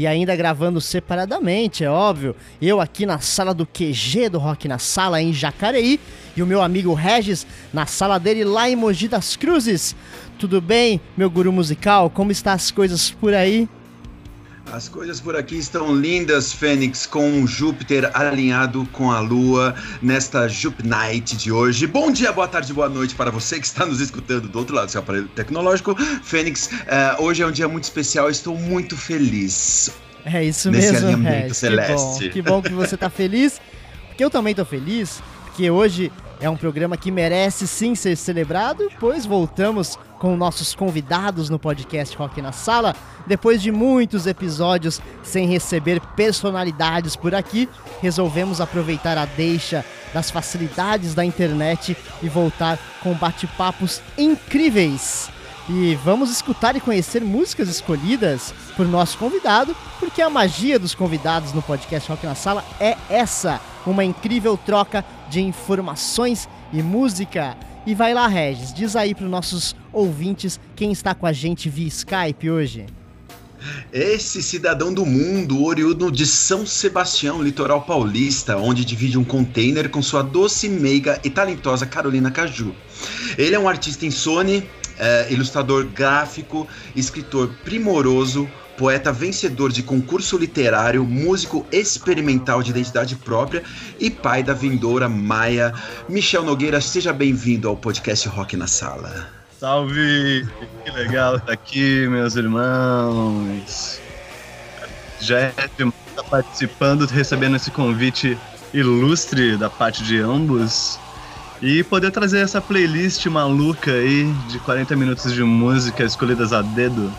E ainda gravando separadamente, é óbvio. Eu aqui na sala do QG do Rock na Sala em Jacareí e o meu amigo Regis na sala dele lá em Mogi das Cruzes. Tudo bem, meu guru musical? Como estão as coisas por aí? As coisas por aqui estão lindas, Fênix, com Júpiter alinhado com a Lua nesta Jup Night de hoje. Bom dia, boa tarde, boa noite para você que está nos escutando do outro lado do seu aparelho tecnológico. Fênix, uh, hoje é um dia muito especial, estou muito feliz. É isso nesse mesmo, alinhamento celeste. Que bom, que bom que você está feliz, porque eu também estou feliz, porque hoje é um programa que merece sim ser celebrado, pois voltamos com nossos convidados no podcast Rock na Sala. Depois de muitos episódios sem receber personalidades por aqui, resolvemos aproveitar a deixa das facilidades da internet e voltar com bate-papos incríveis. E vamos escutar e conhecer músicas escolhidas por nosso convidado, porque a magia dos convidados no podcast Rock na Sala é essa, uma incrível troca de informações e música. E vai lá, Regis, diz aí para os nossos ouvintes quem está com a gente via Skype hoje. Esse cidadão do mundo, oriundo de São Sebastião, litoral paulista, onde divide um container com sua doce, meiga e talentosa Carolina Caju. Ele é um artista insone, é, ilustrador gráfico, escritor primoroso, poeta vencedor de concurso literário, músico experimental de identidade própria e pai da vindoura Maia. Michel Nogueira, seja bem-vindo ao podcast Rock na Sala. Salve! Que legal estar aqui, meus irmãos. Já é estar participando, recebendo esse convite ilustre da parte de ambos. E poder trazer essa playlist maluca aí de 40 minutos de música escolhidas a dedo.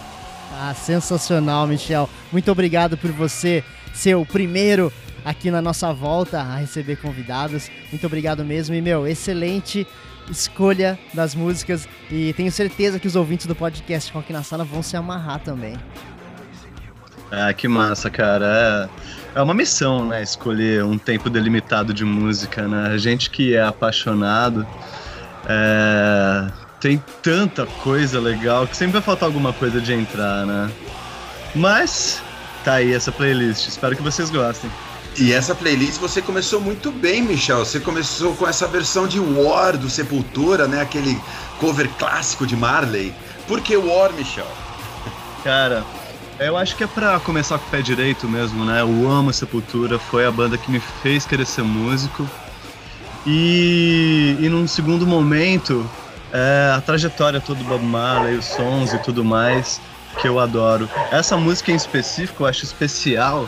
Ah, sensacional, Michel. Muito obrigado por você ser o primeiro aqui na nossa volta a receber convidados. Muito obrigado mesmo. E, meu, excelente escolha das músicas. E tenho certeza que os ouvintes do podcast Rock na Sala vão se amarrar também. Ah, que massa, cara. É, é uma missão, né? Escolher um tempo delimitado de música, né? A gente que é apaixonado. É tem tanta coisa legal que sempre vai faltar alguma coisa de entrar, né? Mas tá aí essa playlist. Espero que vocês gostem. E essa playlist você começou muito bem, Michel. Você começou com essa versão de War do Sepultura, né? Aquele cover clássico de Marley. Por que War, Michel? Cara, eu acho que é pra começar com o pé direito mesmo, né? Eu amo Sepultura, foi a banda que me fez querer ser músico. E, e num segundo momento, é, a trajetória toda do Bob Marley, os sons e tudo mais, que eu adoro. Essa música em específico eu acho especial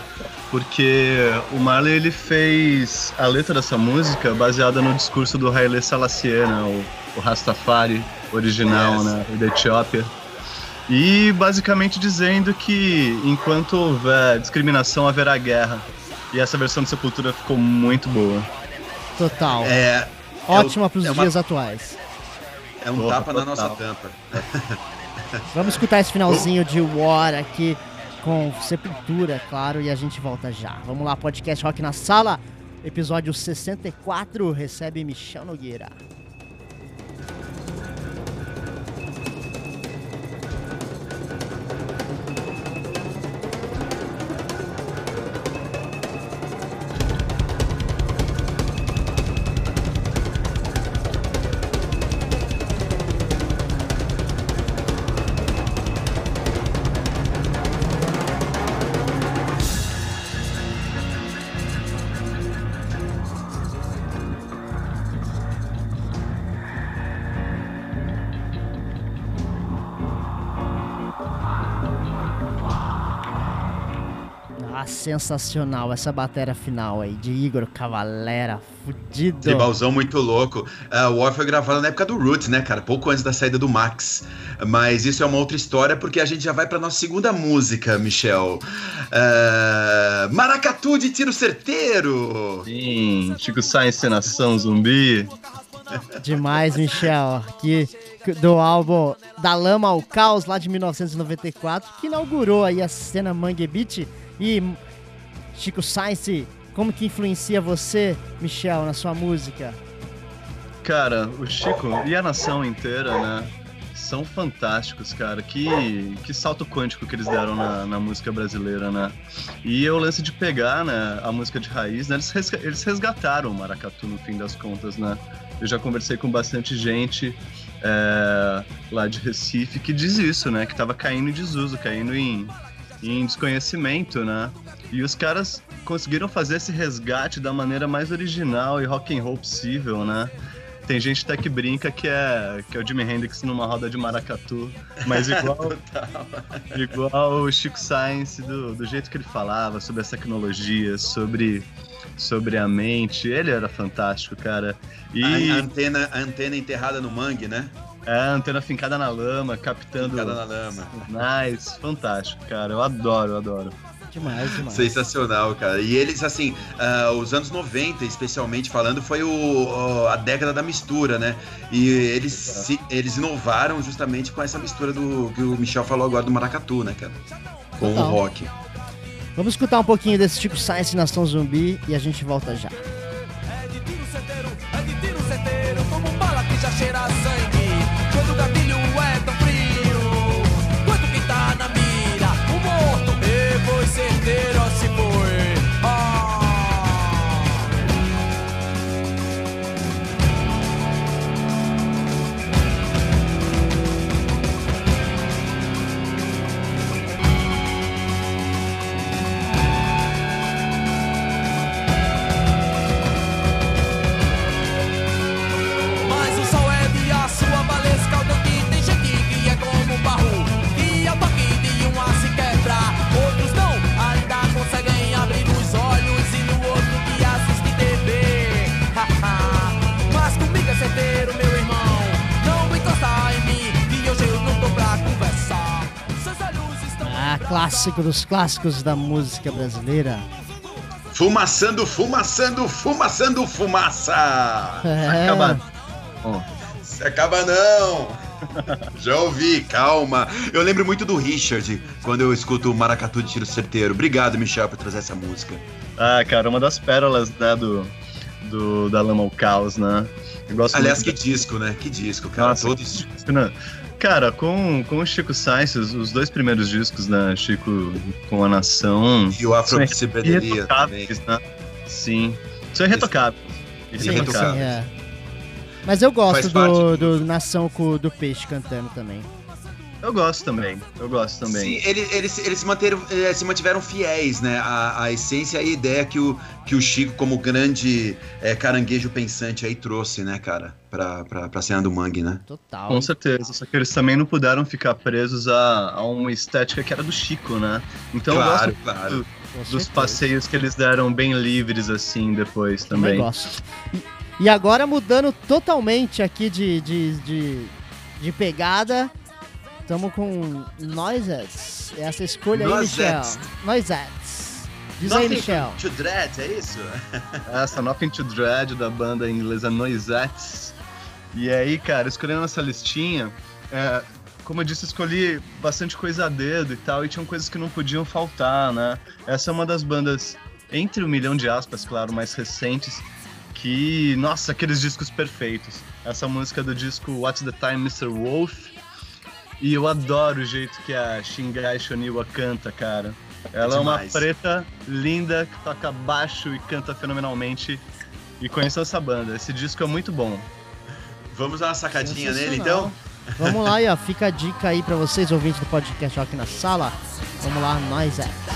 porque o Marley ele fez a letra dessa música baseada no discurso do Haile Selassie, né, o, o Rastafari original, yes. né, da Etiópia. E basicamente dizendo que enquanto houver discriminação haverá guerra. E essa versão de Sepultura ficou muito boa. Total. É, Ótima é para os é dias uma... atuais. É um Porra, tapa total. na nossa tampa. Vamos escutar esse finalzinho de War aqui com Sepultura, claro, e a gente volta já. Vamos lá, podcast Rock na Sala, episódio 64, recebe Michel Nogueira. Sensacional essa bateria final aí de Igor Cavalera, fudido. Tribalzão muito louco. Uh, o War foi gravado na época do Roots, né, cara? Pouco antes da saída do Max. Mas isso é uma outra história porque a gente já vai pra nossa segunda música, Michel. Uh, Maracatu de tiro certeiro. Sim, Chico Sainz, Nação Zumbi. Demais, Michel. Que do álbum Da Lama ao Caos, lá de 1994, que inaugurou aí a cena Mangue Beat. E Chico Sainz, como que influencia você, Michel, na sua música? Cara, o Chico e a nação inteira, né? São fantásticos, cara. Que, que salto quântico que eles deram na, na música brasileira, né? E o lance de pegar né, a música de raiz, né? Eles, eles resgataram o maracatu no fim das contas, né? Eu já conversei com bastante gente é, lá de Recife que diz isso, né? Que tava caindo em desuso, caindo em, em desconhecimento, né? E os caras conseguiram fazer esse resgate da maneira mais original e rock and roll possível, né? Tem gente até que brinca que é, que é o Jimi Hendrix numa roda de maracatu, mas igual, igual o Chico Science, do, do jeito que ele falava sobre as tecnologias, sobre, sobre a mente, ele era fantástico, cara. E... A, antena, a antena enterrada no mangue, né? É, a antena fincada na lama, captando. Fincada na lama. Nice, fantástico, cara. Eu adoro, eu adoro. Demais, demais. Sensacional, cara. E eles, assim, uh, os anos 90, especialmente falando, foi o, uh, a década da mistura, né? E eles, se, eles inovaram justamente com essa mistura do que o Michel falou agora do maracatu, né, cara? Com Total. o rock. Vamos escutar um pouquinho desse tipo Science Nação Zumbi e a gente volta já. Clássico dos clássicos da música brasileira. Fumaçando, fumaçando, fumaçando, fumaça! É. Acaba. Oh. Se acaba não! Já ouvi, calma. Eu lembro muito do Richard quando eu escuto o Maracatu de Tiro Certeiro. Obrigado, Michel, por trazer essa música. Ah, cara, uma das pérolas né, do, do, da Lama ao Caos, né? Aliás, que disco, né? Que disco, cara. Nossa, Todos... Que né? Cara, com, com o Chico Sainz, os dois primeiros discos, né? Chico com a Nação. E o Afro Psicodelia também. Né? Sim. São irretocáveis. Sim, irretocáveis. Sim, é. Mas eu gosto do, do, do Nação com, do Peixe cantando também. Eu gosto também, eu gosto também. Sim, eles, eles, eles se, manteram, eh, se mantiveram fiéis, né? A, a essência e a ideia que o, que o Chico, como grande é, caranguejo pensante, aí trouxe, né, cara? Pra, pra, pra cena do Mangue, né? Total. Com certeza, só que eles também não puderam ficar presos a, a uma estética que era do Chico, né? Então claro, eu gosto claro. Do, dos passeios que eles deram bem livres, assim, depois também. Eu gosto. E agora mudando totalmente aqui de, de, de, de pegada Estamos com Noisettes. Essa escolha aí, Michel. Noisettes. Diz Nothing aí, Michel. to Dread, é isso? Essa Nothing to Dread da banda inglesa Noisettes. E aí, cara, escolhendo essa listinha, é, como eu disse, escolhi bastante coisa a dedo e tal, e tinham coisas que não podiam faltar, né? Essa é uma das bandas, entre um milhão de aspas, claro, mais recentes, que, nossa, aqueles discos perfeitos. Essa música do disco What's the Time, Mr. Wolf, e eu adoro o jeito que a Shingai Shoniwa canta, cara. Ela é, é uma preta linda que toca baixo e canta fenomenalmente. E conheço essa banda. Esse disco é muito bom. Vamos dar uma sacadinha nele, então? Vamos lá, e ó, fica a dica aí para vocês, ouvintes do podcast aqui na sala. Vamos lá, nós é.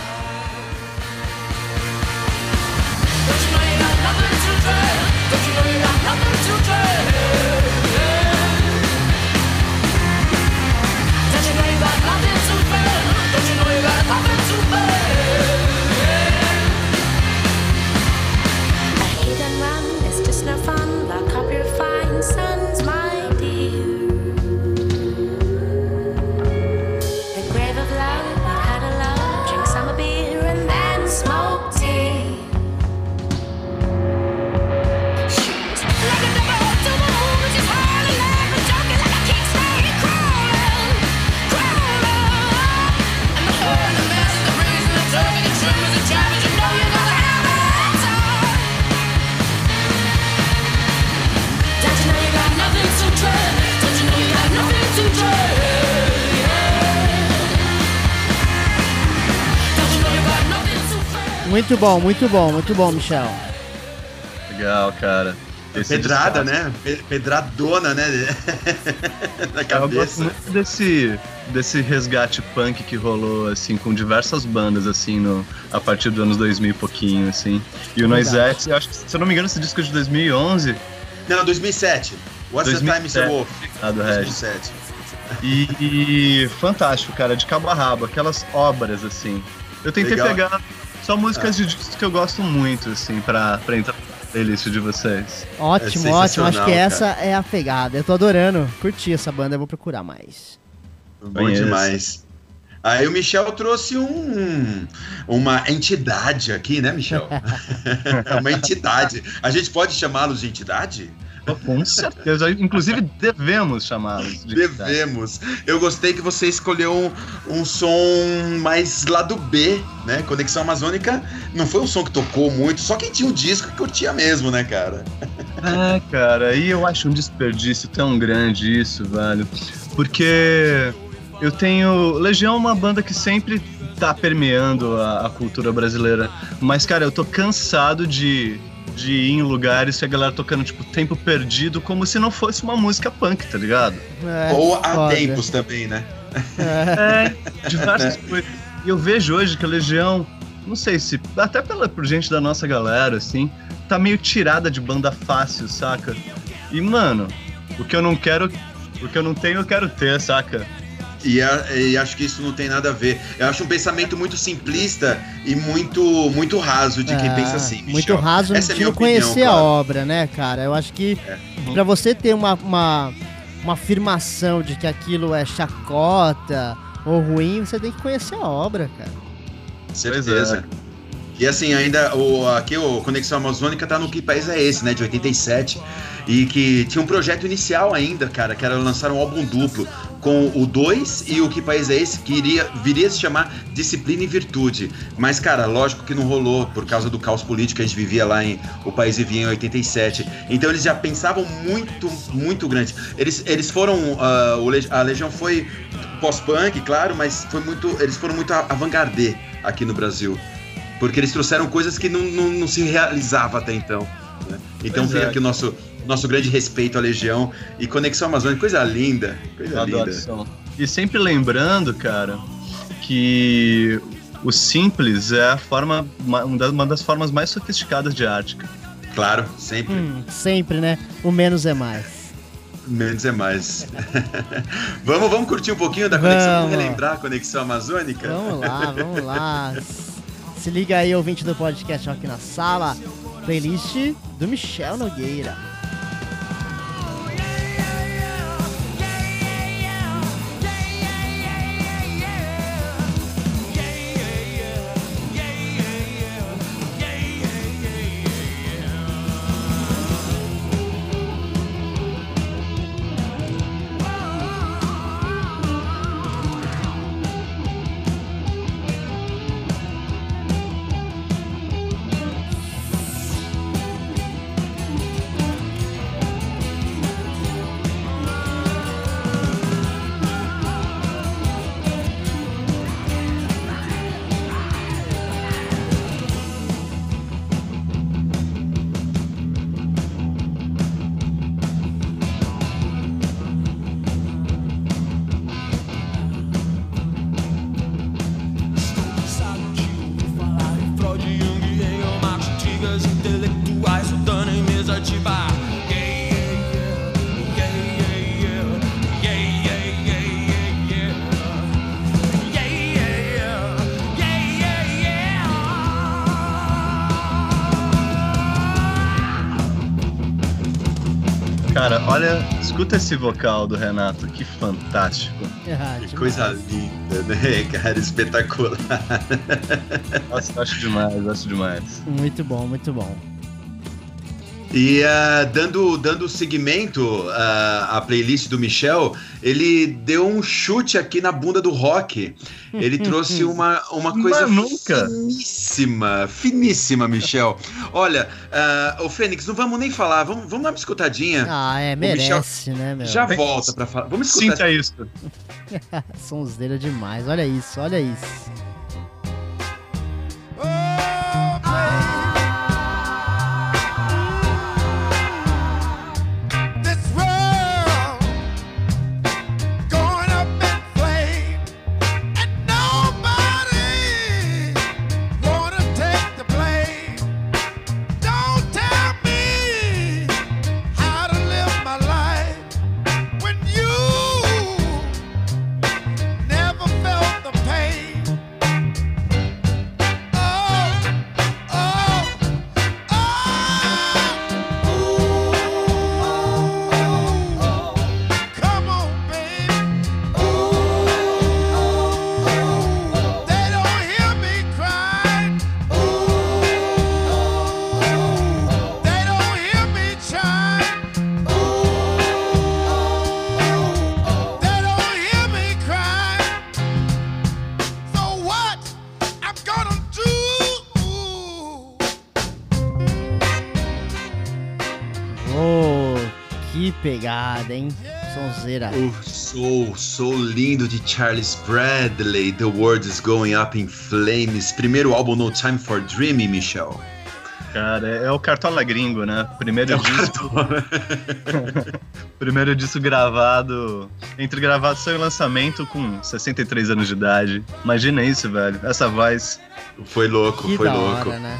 Muito bom, muito bom, muito bom, Michel. Legal, cara. Esse Pedrada, né? Pedradona, né? Na cabeça. Eu gosto muito desse, desse resgate punk que rolou, assim, com diversas bandas, assim, no, a partir dos anos 2000 e pouquinho, assim. E o Noisette, acho que, se eu não me engano, esse disco é de 2011. Não, 2007. What's 2007. the Time, Mr. Wolf? Ah, do 2007. E, e, fantástico, cara, de cabo a rabo, aquelas obras, assim. Eu tentei Legal. pegar só músicas ah. de discos que eu gosto muito, assim, pra, pra entrar playlist de vocês. Ótimo, é ótimo. Acho que essa é a pegada. Eu tô adorando. Curti essa banda, eu vou procurar mais. Bom demais. Aí o Michel trouxe um, uma entidade aqui, né, Michel? uma entidade. A gente pode chamá-los de entidade? Com certeza. Inclusive, devemos chamá-los. De devemos. Eu gostei que você escolheu um, um, som mais lado B, né? Conexão Amazônica não foi um som que tocou muito, só quem tinha o um disco que curtia mesmo, né, cara? É, cara, e eu acho um desperdício tão grande isso, velho. Porque eu tenho. Legião é uma banda que sempre tá permeando a, a cultura brasileira. Mas, cara, eu tô cansado de de ir em lugares e a galera tocando, tipo, tempo perdido, como se não fosse uma música punk, tá ligado? É, Ou há foda. tempos também, né? É, é diversas é. coisas. E eu vejo hoje que a Legião, não sei se, até pela, por gente da nossa galera, assim, tá meio tirada de banda fácil, saca? E, mano, o que eu não quero, o que eu não tenho, eu quero ter, saca? E, e, acho que isso não tem nada a ver. Eu acho um pensamento muito simplista e muito muito raso de quem é, pensa assim. Michel. Muito raso Essa de é não conhecer claro. a obra, né, cara? Eu acho que é. para você ter uma, uma, uma afirmação de que aquilo é chacota ou ruim, você tem que conhecer a obra, cara. Certeza. E assim, ainda o, aqui o Conexão Amazônica tá no Que País é Esse, né? De 87. E que tinha um projeto inicial ainda, cara, que era lançar um álbum duplo com o 2 e o Que País é Esse, que iria, viria a se chamar Disciplina e Virtude. Mas, cara, lógico que não rolou por causa do caos político que a gente vivia lá em O País Vivia em 87. Então eles já pensavam muito, muito grande. Eles, eles foram. Uh, a Legião foi pós-punk, claro, mas foi muito, eles foram muito avant-garde aqui no Brasil. Porque eles trouxeram coisas que não, não, não se realizava até então. Né? Então pois fica é. aqui o nosso nosso grande respeito à Legião e Conexão Amazônica, coisa linda, coisa linda. E sempre lembrando, cara, que o simples é a forma, uma das formas mais sofisticadas de arte. Claro, sempre. Hum, sempre, né? O menos é mais. Menos é mais. vamos, vamos curtir um pouquinho da conexão, vamos relembrar a conexão amazônica? Vamos lá, vamos lá. Se liga aí, ouvinte do podcast aqui na sala. Playlist do Michel Nogueira. Escuta esse vocal do Renato, que fantástico. Ah, que coisa linda, né, cara? Espetacular. Nossa, acho demais, acho demais. Muito bom, muito bom. E uh, dando, dando seguimento uh, à playlist do Michel, ele deu um chute aqui na bunda do rock. Ele trouxe uma, uma coisa nunca. finíssima, finíssima, Michel. Olha, uh, o Fênix, não vamos nem falar, vamos, vamos dar uma escutadinha. Ah, é, merece, né, meu? Já volta pra falar. Vamos escutar. Sinta isso. É demais, olha isso, olha isso. Pegada, hein? Sonzeira. O Soul, Soul lindo de Charles Bradley, The World is Going Up in Flames. Primeiro álbum No Time for Dreaming, Michel. Cara, é, é o Cartola Gringo, né? Primeiro é disco. Primeiro disco gravado. Entre gravação e lançamento com 63 anos de idade. Imagina isso, velho. Essa voz. Foi louco, que foi da louco. Hora, né?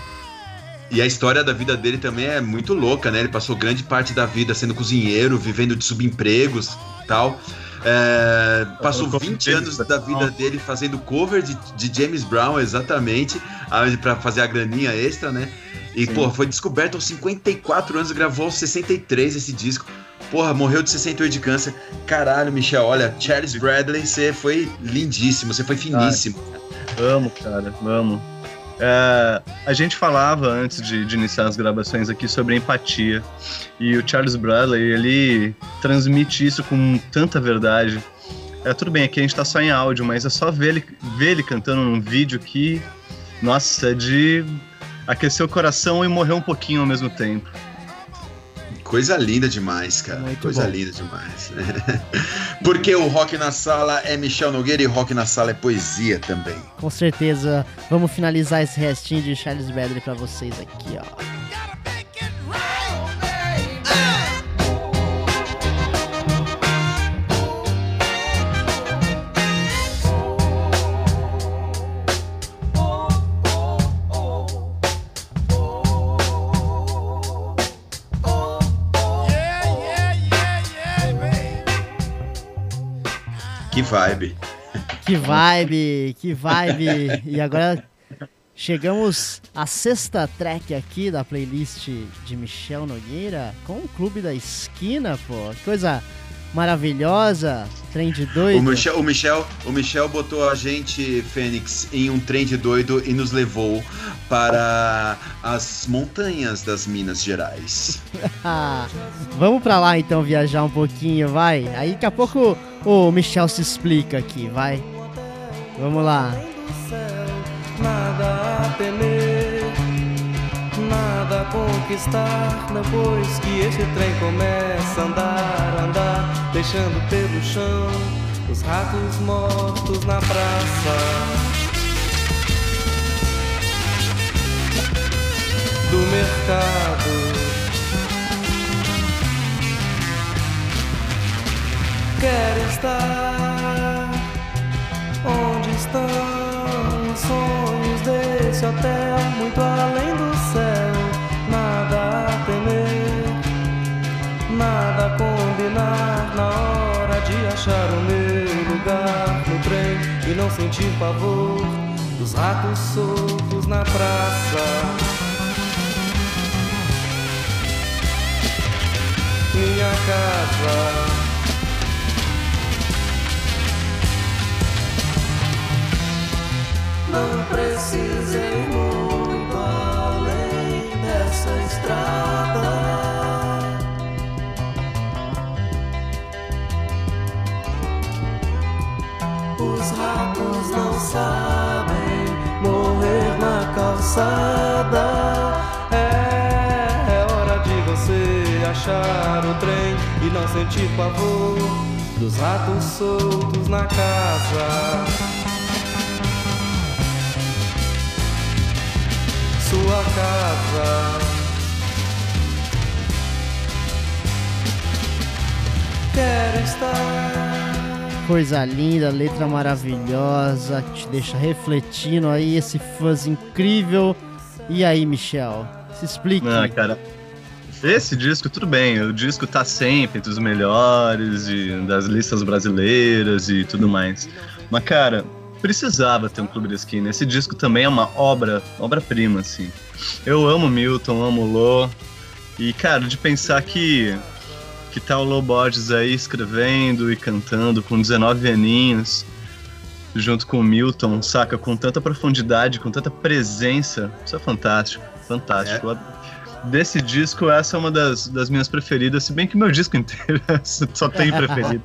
E a história da vida dele também é muito louca, né? Ele passou grande parte da vida sendo cozinheiro, vivendo de subempregos e tal. É, passou 20 anos da vida dele fazendo cover de, de James Brown, exatamente, para fazer a graninha extra, né? E, Sim. pô, foi descoberto aos 54 anos, gravou aos 63 esse disco. Porra, morreu de 68 de câncer. Caralho, Michel, olha, Charles Bradley, você foi lindíssimo, você foi finíssimo. Ai, amo, cara, amo. É, a gente falava antes de, de, iniciar as gravações aqui sobre empatia e o Charles Bradley ele transmite isso com tanta verdade. É tudo bem, aqui a gente tá só em áudio, mas é só ver ele, ver ele cantando num vídeo que, nossa, é de aquecer o coração e morrer um pouquinho ao mesmo tempo. Coisa linda demais, cara. Muito Coisa bom. linda demais. Porque o rock na sala é Michel Nogueira e rock na sala é poesia também. Com certeza. Vamos finalizar esse restinho de Charles Bradley para vocês aqui, ó. Vibe. Que vibe, que vibe. E agora chegamos à sexta track aqui da playlist de Michel Nogueira com o Clube da Esquina, pô. Que coisa maravilhosa, trem de doido. O Michel, o Michel, o Michel botou a gente, Fênix, em um trem de doido e nos levou para as montanhas das Minas Gerais. Vamos para lá então viajar um pouquinho, vai. Aí daqui a pouco o Michel se explica aqui, vai. Vamos lá. Nada a temer, nada a conquistar depois que esse trem começa a andar, andar, deixando pelo chão os ratos mortos na praça. Do mercado Quero estar onde estão os sonhos desse hotel, muito além do céu. Nada a temer, nada a combinar na hora de achar o meu lugar no trem e não sentir pavor dos ratos soltos na praça. Minha casa Não precisei muito além dessa estrada. Os ratos não sabem morrer na calçada. É, é hora de você achar o trem e não sentir pavor dos ratos soltos na casa. Quero estar. Coisa linda, letra maravilhosa, que te deixa refletindo aí esse fãs incrível. E aí, Michel, se explique. Ah, cara, esse disco, tudo bem, o disco tá sempre entre os melhores de, das listas brasileiras e tudo mais. Mas, cara, precisava ter um clube de esquina. Esse disco também é uma obra, obra-prima, assim. Eu amo Milton, amo Lô. E, cara, de pensar que que tá o Lô Borges aí escrevendo e cantando com 19 aninhos, junto com o Milton, saca? Com tanta profundidade, com tanta presença. Isso é fantástico, fantástico. É. Desse disco, essa é uma das, das minhas preferidas, se bem que meu disco inteiro só tem preferido.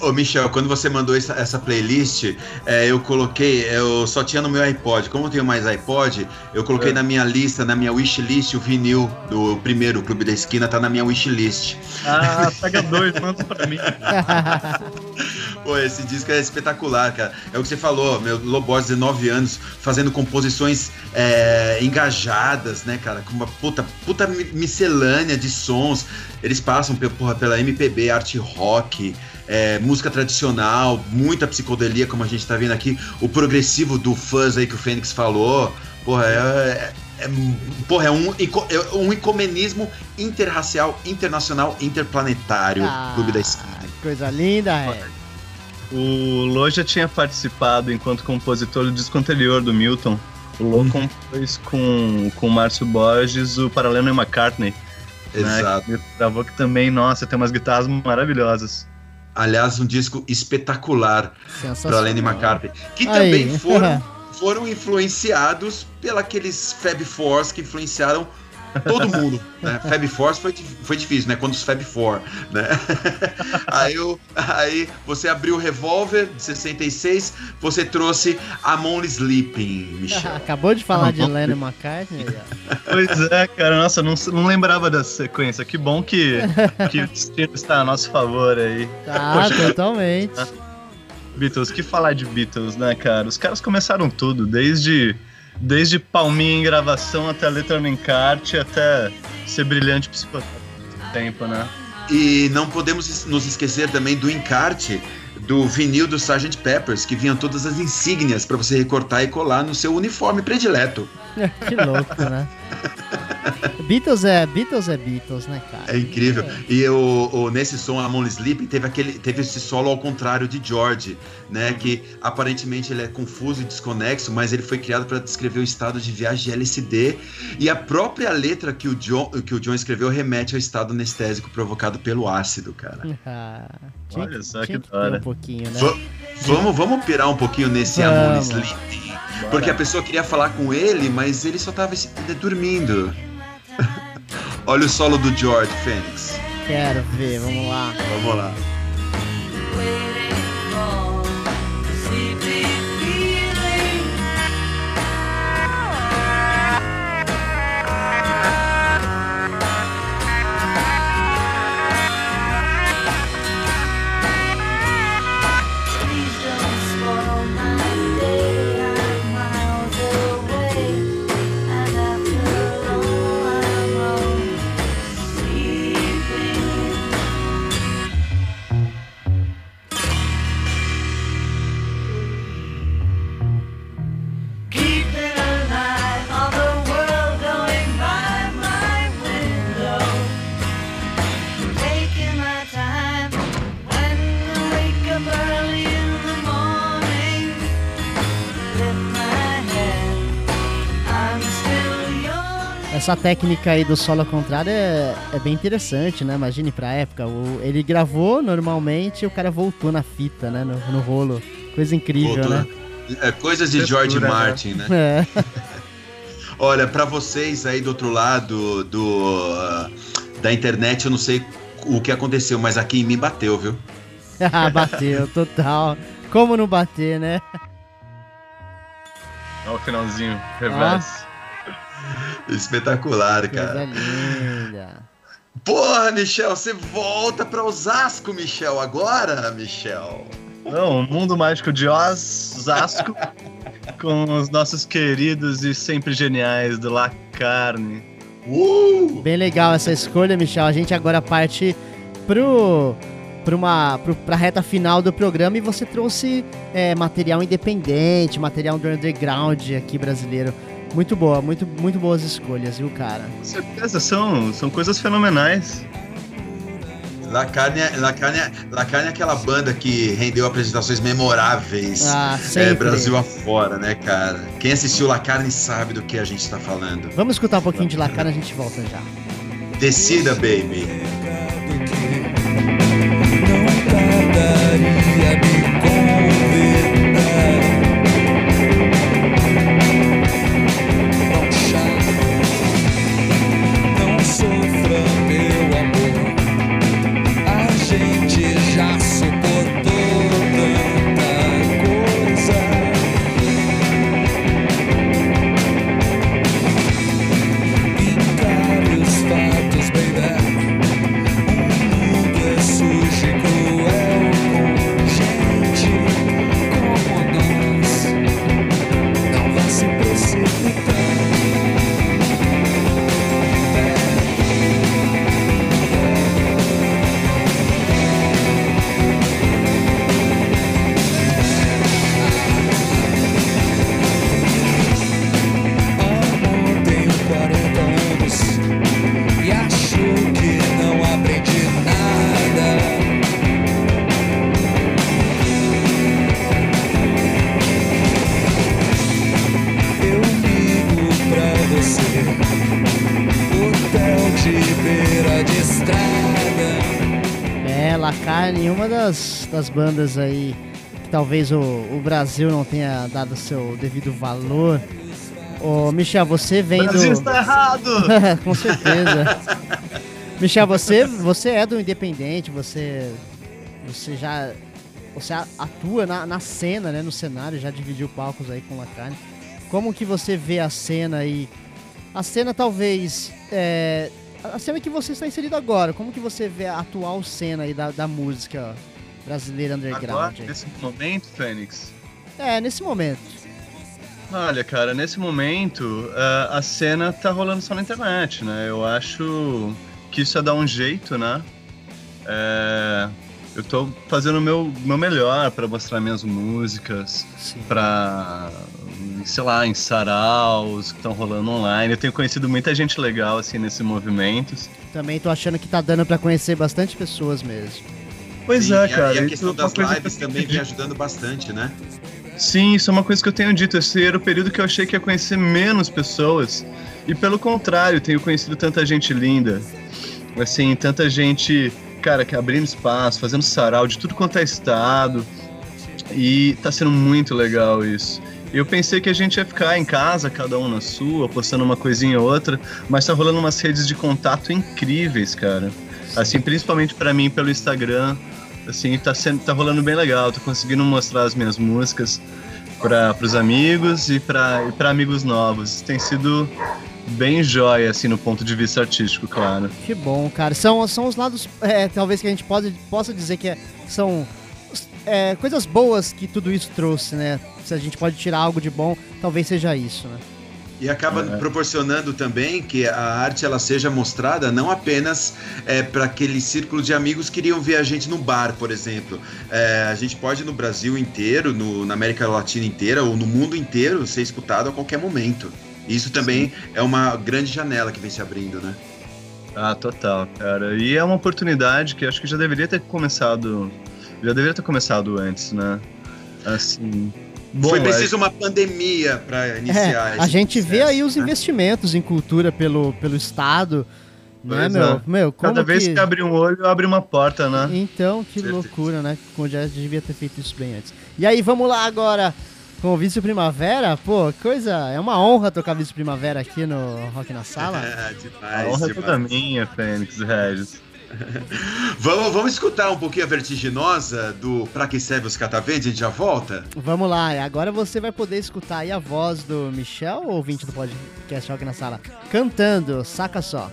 Ô, Michel, quando você mandou essa, essa playlist, é, eu coloquei, eu só tinha no meu iPod. Como eu tenho mais iPod, eu coloquei é. na minha lista, na minha wishlist, o vinil do primeiro Clube da Esquina tá na minha wishlist. Ah, pega dois, manda pra mim. Pô, esse disco é espetacular, cara. É o que você falou, meu Lobos, 19 anos, fazendo composições é, engajadas, né, cara? Com uma puta, puta miscelânea de sons. Eles passam porra, pela MPB, art rock, é, música tradicional, muita psicodelia, como a gente tá vendo aqui. O progressivo do fuzz aí que o Fênix falou. Porra, é, é, é porra, é um, é um ecumenismo interracial, internacional, interplanetário. Ah, Clube da Esquina. Coisa linda, é. O Lô já tinha participado enquanto compositor do disco anterior do Milton. O Lô uhum. compôs com, com o Márcio Borges o Paralelo e McCartney. Exato. Né? Gravou que também, nossa, tem umas guitarras maravilhosas. Aliás, um disco espetacular para Lenny McCartney. Que também foram, foram influenciados pelos Fab Fours que influenciaram Todo mundo, né? Fab Force foi, foi difícil, né? Quando os Fab Four, né? aí, eu, aí você abriu o Revolver de 66, você trouxe Amon Sleeping, Michel. Acabou de falar de Lennon McCartney. pois é, cara, nossa, não, não lembrava dessa sequência. Que bom que, que o destino está a nosso favor aí. Tá, Poxa, totalmente. Beatles, que falar de Beatles, né, cara? Os caras começaram tudo, desde desde palminha em gravação até letra no encarte, até ser brilhante psicotécnico tempo, né? E não podemos nos esquecer também do encarte do vinil do Sgt. Peppers, que vinham todas as insígnias para você recortar e colar no seu uniforme predileto. que louco, né? Beatles é Beatles é Beatles, né, cara? É incrível. É. E o, o, nesse som, Amon Sleep, teve, aquele, teve esse solo ao contrário de George, né? Que aparentemente ele é confuso e desconexo, mas ele foi criado para descrever o estado de viagem de LSD. E a própria letra que o John, que o John escreveu remete ao estado anestésico provocado pelo ácido, cara. Ah, Olha só que da hora. Um pouquinho, né? vamos, vamos pirar um pouquinho nesse vamos. Amon Sleep. Porque a pessoa queria falar com ele, mas ele só tava dormindo. Olha o solo do George Fênix. Quero ver, vamos lá. Vamos lá. Essa técnica aí do solo ao contrário é, é bem interessante, né? Imagine pra época. O, ele gravou normalmente e o cara voltou na fita, né? No, no rolo. Coisa incrível, voltou, né? É, coisas de George né? Martin, né? É. Olha, para vocês aí do outro lado do, uh, da internet, eu não sei o que aconteceu, mas aqui em mim bateu, viu? ah, bateu, total. Como não bater, né? Olha o finalzinho, reverso. Espetacular, cara. linda. Porra, Michel, você volta para Osasco, Michel, agora, Michel. Não, o mundo mágico de Osasco com os nossos queridos e sempre geniais do La Carne. Uh! Bem legal essa escolha, Michel. A gente agora parte pro para uma pra reta final do programa e você trouxe é, material independente, material do underground aqui brasileiro. Muito boa, muito, muito boas escolhas, viu, cara? Com certeza, são, são coisas fenomenais. La Carne, La, Carne, La Carne é aquela banda que rendeu apresentações memoráveis ah, é, Brasil afora, né, cara? Quem assistiu La Carne sabe do que a gente tá falando. Vamos escutar um pouquinho de La Carne, a gente volta já. Decida, baby. Carne, uma das, das bandas aí que talvez o, o Brasil não tenha dado seu devido valor. Ô, Michel, você vem do... Brasil está errado! Com certeza. Michel, você, você é do Independente, você, você já você atua na, na cena, né, no cenário, já dividiu palcos aí com o Lacrane. Como que você vê a cena aí? A cena talvez é, a cena que você está inserido agora, como que você vê a atual cena aí da, da música brasileira underground? Agora, nesse momento, Fênix? É, nesse momento. Olha, cara, nesse momento uh, a cena tá rolando só na internet, né? Eu acho que isso é dar um jeito, né? É, eu tô fazendo o meu, meu melhor para mostrar minhas músicas, para sei lá, em saraus que estão rolando online. Eu tenho conhecido muita gente legal assim nesses movimentos. Também tô achando que tá dando para conhecer bastante pessoas mesmo. Pois Sim, é, cara. E a, questão das lives também vem ajudando bastante, né? Sim, isso é uma coisa que eu tenho dito. Esse era o período que eu achei que ia conhecer menos pessoas. E pelo contrário, tenho conhecido tanta gente linda. Assim, tanta gente, cara, que abrindo espaço, fazendo sarau de tudo quanto é estado. E tá sendo muito legal isso. Eu pensei que a gente ia ficar em casa, cada um na sua, postando uma coisinha ou outra, mas tá rolando umas redes de contato incríveis, cara. Assim, principalmente para mim pelo Instagram, assim, tá sendo tá rolando bem legal, tô conseguindo mostrar as minhas músicas para os amigos e para amigos novos. Tem sido bem jóia, assim, no ponto de vista artístico, claro. Que bom, cara. São, são os lados, é, talvez que a gente pode, possa dizer que é, são é, coisas boas que tudo isso trouxe, né? Se a gente pode tirar algo de bom, talvez seja isso, né? E acaba é. proporcionando também que a arte ela seja mostrada não apenas é, para aquele círculo de amigos que iriam ver a gente no bar, por exemplo. É, a gente pode no Brasil inteiro, no, na América Latina inteira ou no mundo inteiro ser escutado a qualquer momento. Isso também Sim. é uma grande janela que vem se abrindo, né? Ah, total, cara. E é uma oportunidade que acho que já deveria ter começado já deveria ter começado antes, né? Assim. Bom, Foi preciso é... uma pandemia para iniciar. É, a gente processo, vê aí os né? investimentos em cultura pelo, pelo Estado. Né, meu? É. meu Cada vez que... que abre um olho, abre uma porta, né? Então, que Certeza. loucura, né? O já devia ter feito isso bem antes. E aí, vamos lá agora com o Vício Primavera. Pô, coisa. É uma honra tocar Vício Primavera aqui no Rock na Sala. É, demais. A honra demais. é toda minha, Fênix Regis. vamos, vamos escutar um pouquinho a vertiginosa do Pra Que Serve os Cataventos? A gente já volta? Vamos lá, agora você vai poder escutar aí a voz do Michel, ouvinte do podcast Rock na Sala, cantando, saca só.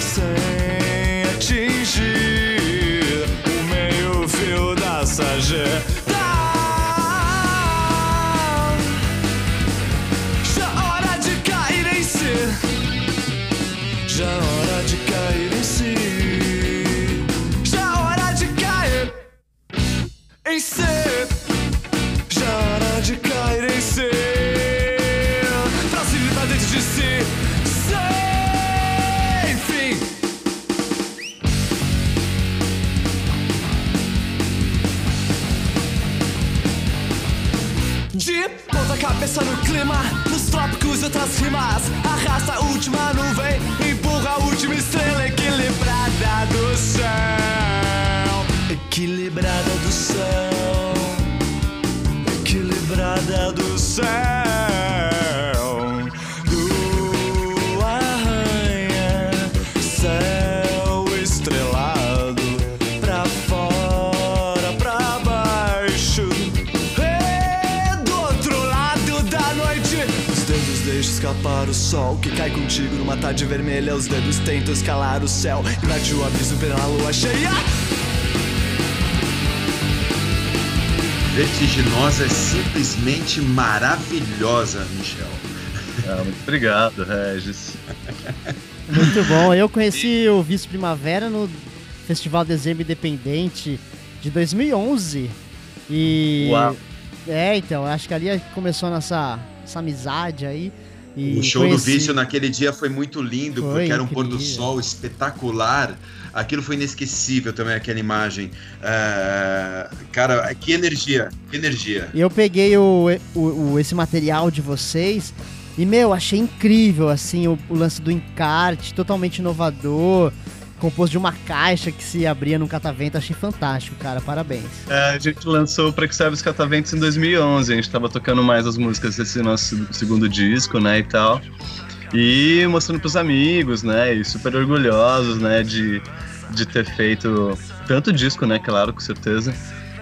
sem atingir o meio fio da em ser. Já hora de cair em ser. Pra se livrar dentro de si. Sem fim. De ponta cabeça no clima, trópicos outras rimas. Arrasta a última nuvem, empurra a última estrela equilibrada do céu. Equilibrada do céu, equilibrada do céu. O sol que cai contigo numa tarde vermelha. Os dedos tentam escalar o céu, invade o aviso pela lua cheia. vertiginosa é simplesmente maravilhosa, Michel. Ah, muito obrigado, Regis. Muito bom. Eu conheci o Vice Primavera no Festival Dezembro Independente de 2011. E. Uau. É, então, acho que ali começou a nossa, nossa amizade aí. E o show conheci... do Vício naquele dia foi muito lindo, foi porque era um pôr do sol espetacular. Aquilo foi inesquecível também, aquela imagem. É, cara, que energia, que energia. Eu peguei o, o, o, esse material de vocês e, meu, achei incrível, assim, o, o lance do encarte, totalmente inovador. Compôs de uma caixa que se abria num catavento. Achei fantástico, cara. Parabéns. É, a gente lançou Pra Que Serve os Cataventos em 2011. A gente tava tocando mais as músicas desse nosso segundo disco, né, e tal. E mostrando pros amigos, né, e super orgulhosos, né, de, de ter feito tanto disco, né, claro, com certeza.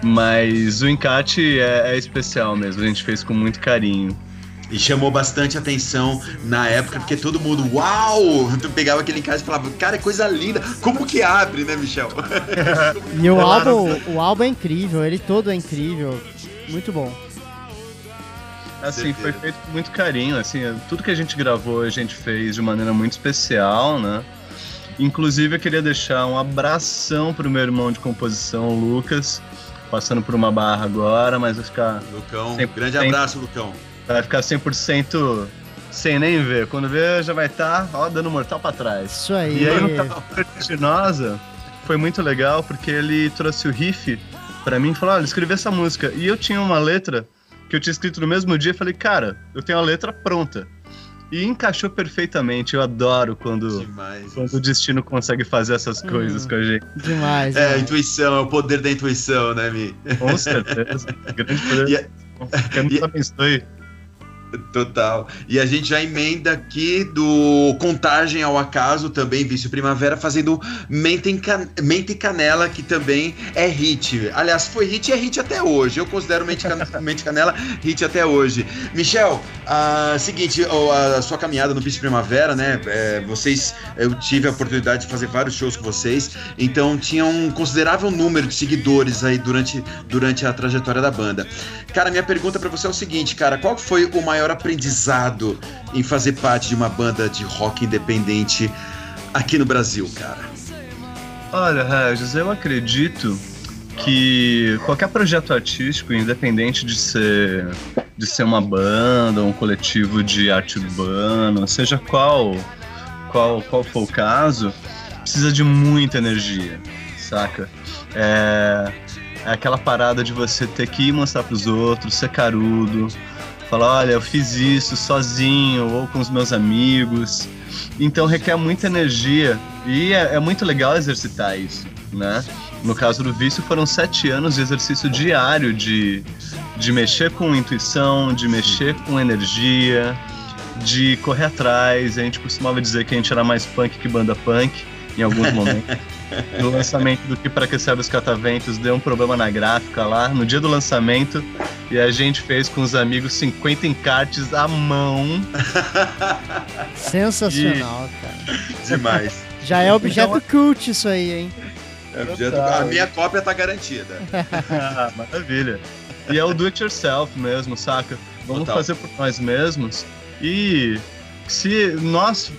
Mas o encarte é, é especial mesmo, a gente fez com muito carinho. E chamou bastante atenção na época, porque todo mundo, uau! Tu pegava aquele encarte e falava, cara, é coisa linda. Como que abre, né, Michel? e o álbum, o álbum é incrível, ele todo é incrível. Muito bom. Assim, foi feito com muito carinho, assim, tudo que a gente gravou a gente fez de maneira muito especial, né? Inclusive eu queria deixar um abração pro meu irmão de composição, o Lucas, passando por uma barra agora, mas vai ficar. Lucão, grande abraço, Lucão. Vai ficar 100% sem nem ver. Quando ver, já vai estar, tá, ó, dando mortal pra trás. Isso aí. E aí, no Vertiginosa, foi muito legal, porque ele trouxe o riff pra mim e falou, olha, escrevi essa música. E eu tinha uma letra que eu tinha escrito no mesmo dia, falei, cara, eu tenho a letra pronta. E encaixou perfeitamente. Eu adoro quando, quando o destino consegue fazer essas hum, coisas com a gente. Demais. É, a intuição, é o poder da intuição, né, Mi? Com certeza. Grande poder. E, que nos abençoe. Total. E a gente já emenda aqui do Contagem ao Acaso, também Vício Primavera, fazendo Mente, Can... Mente Canela, que também é hit. Aliás, foi hit e é hit até hoje. Eu considero Mente, Can... Mente Canela hit até hoje. Michel, uh, seguinte, a sua caminhada no Vício Primavera, né? É, vocês, eu tive a oportunidade de fazer vários shows com vocês, então tinha um considerável número de seguidores aí durante, durante a trajetória da banda. Cara, minha pergunta para você é o seguinte, cara, qual foi o maior aprendizado em fazer parte de uma banda de rock independente aqui no Brasil, cara? Olha, Regis, eu acredito que qualquer projeto artístico, independente de ser de ser uma banda, um coletivo de arte urbana, seja qual qual qual for o caso, precisa de muita energia, saca? É, é aquela parada de você ter que ir mostrar pros outros, ser carudo, falar, olha, eu fiz isso sozinho ou com os meus amigos. Então requer muita energia e é, é muito legal exercitar isso, né? No caso do vício, foram sete anos de exercício diário de, de mexer com intuição, de mexer com energia, de correr atrás. A gente costumava dizer que a gente era mais punk que banda punk em alguns momentos. No lançamento do que para que serve os cataventos deu um problema na gráfica lá no dia do lançamento e a gente fez com os amigos 50 encartes à mão. Sensacional, e... cara. Demais. Já é objeto então, cult isso aí, hein? É objeto... A minha cópia tá garantida. ah, maravilha. E é o do it yourself mesmo, saca? Vamos Total. fazer por nós mesmos. E se nós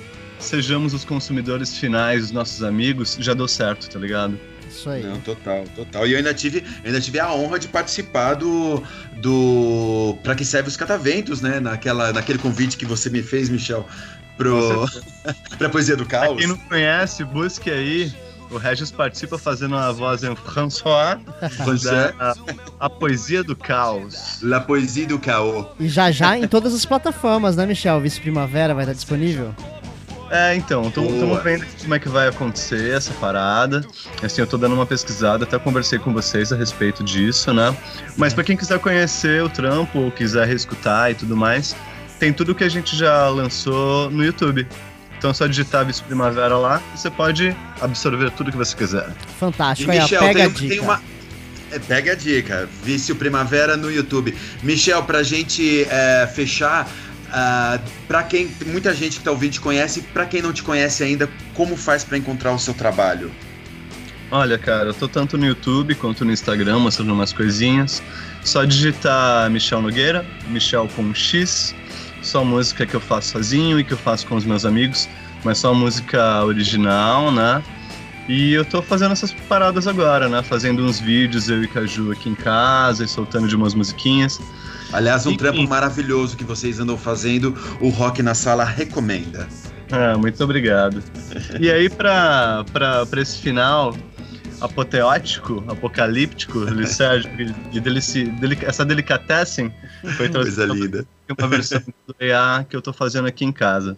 sejamos os consumidores finais, os nossos amigos, já deu certo, tá ligado? Isso aí. Não, total, total. E eu ainda tive, ainda tive a honra de participar do. do Pra que serve os cataventos, né? Naquela, naquele convite que você me fez, Michel, pro. pra Poesia do Caos. Pra quem não conhece, busque aí. O Regis participa fazendo a voz em François. François. A, a, Poesia do Caos. La Poesia do Caos. E já já em todas as plataformas, né, Michel? Vice Primavera vai estar disponível? É, então, estamos vendo como é que vai acontecer essa parada. Assim, eu tô dando uma pesquisada, até conversei com vocês a respeito disso, né? Mas para quem quiser conhecer o trampo, ou quiser reescutar e tudo mais, tem tudo que a gente já lançou no YouTube. Então é só digitar Vice Primavera lá e você pode absorver tudo que você quiser. Fantástico, e, Michel, aí, pega tem, a dica. Tem uma... É, pega a dica, Vício Primavera no YouTube. Michel, pra gente é, fechar, Uh, ah, para quem muita gente que está ouvindo te conhece, para quem não te conhece ainda, como faz para encontrar o seu trabalho? Olha, cara, eu tô tanto no YouTube quanto no Instagram mostrando umas coisinhas. Só digitar Michel Nogueira, Michel com X, só música que eu faço sozinho e que eu faço com os meus amigos, mas só música original, né? E eu tô fazendo essas paradas agora, né? Fazendo uns vídeos eu e Caju aqui em casa e soltando de umas musiquinhas. Aliás, um trampo maravilhoso que vocês andam fazendo, o Rock na Sala recomenda. Ah, muito obrigado. E aí, para esse final apoteótico, apocalíptico, Sérgio, de delici, delic, essa delicatessen foi trazida uma versão do EA que eu tô fazendo aqui em casa.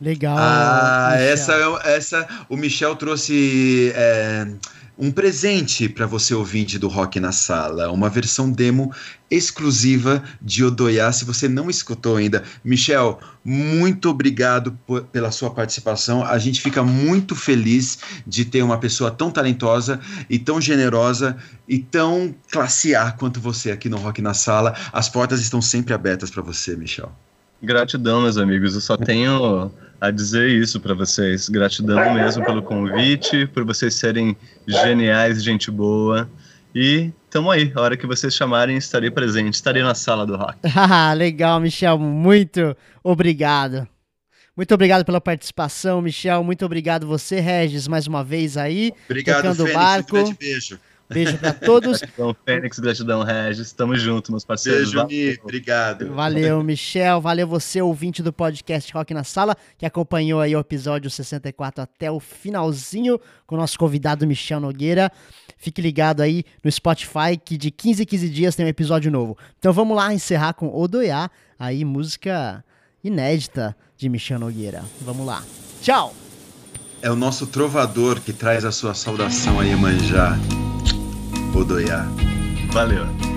Legal. Ah, essa, essa, o Michel trouxe é, um presente para você ouvinte do Rock na Sala, uma versão demo exclusiva de Odoiá. Se você não escutou ainda, Michel, muito obrigado pela sua participação. A gente fica muito feliz de ter uma pessoa tão talentosa e tão generosa e tão classe A quanto você aqui no Rock na Sala. As portas estão sempre abertas para você, Michel. Gratidão, meus amigos. Eu só tenho a dizer isso para vocês. Gratidão mesmo pelo convite, por vocês serem geniais, gente boa. E tamo aí. A hora que vocês chamarem, estarei presente. Estarei na sala do rock. Ah, legal, Michel. Muito obrigado. Muito obrigado pela participação, Michel. Muito obrigado você, Regis, mais uma vez aí. Obrigado, tocando Fênix, barco. Um grande beijo. Beijo para todos. Gratidão, Fênix, gratidão, Regis. Tamo junto, meus parceiros. Beijo, Mi. Obrigado. Valeu, Michel. Valeu você, ouvinte do podcast Rock na Sala, que acompanhou aí o episódio 64 até o finalzinho com o nosso convidado Michel Nogueira. Fique ligado aí no Spotify, que de 15 em 15 dias tem um episódio novo. Então vamos lá encerrar com Odoiá, aí música inédita de Michel Nogueira. Vamos lá. Tchau! É o nosso trovador que traz a sua saudação aí, Manjá. Odoiá. Valeu.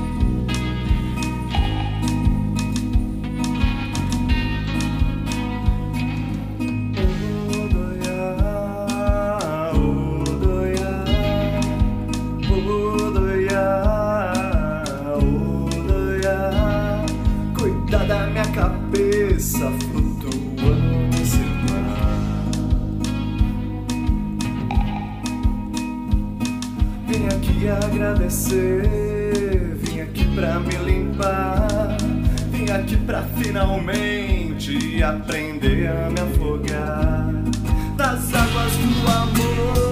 Agradecer, vim aqui pra me limpar, vim aqui pra finalmente aprender a me afogar. Nas águas do amor,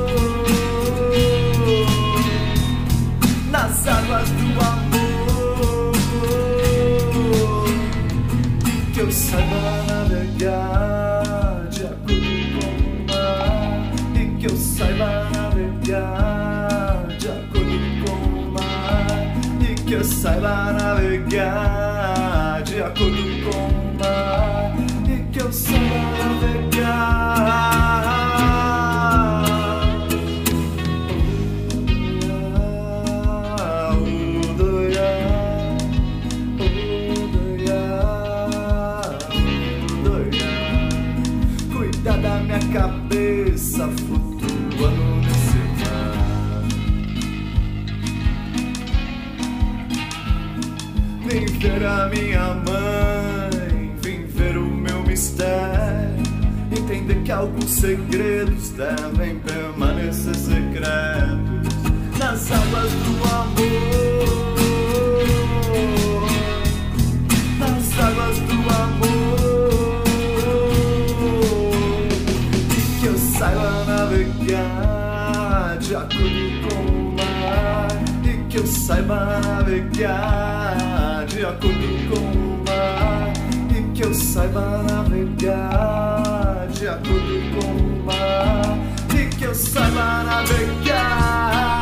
saiba navegar de acordo com o mar e que eu saiba navegar Vem ver a minha mãe, vem ver o meu mistério. Entender que alguns segredos devem permanecer secretos nas águas do amor. Nas águas do amor. navegar de acordo com o mar e que eu saiba navegar de acordo com o mar e que eu saiba navegar. De acordo com o mar e que eu saiba navegar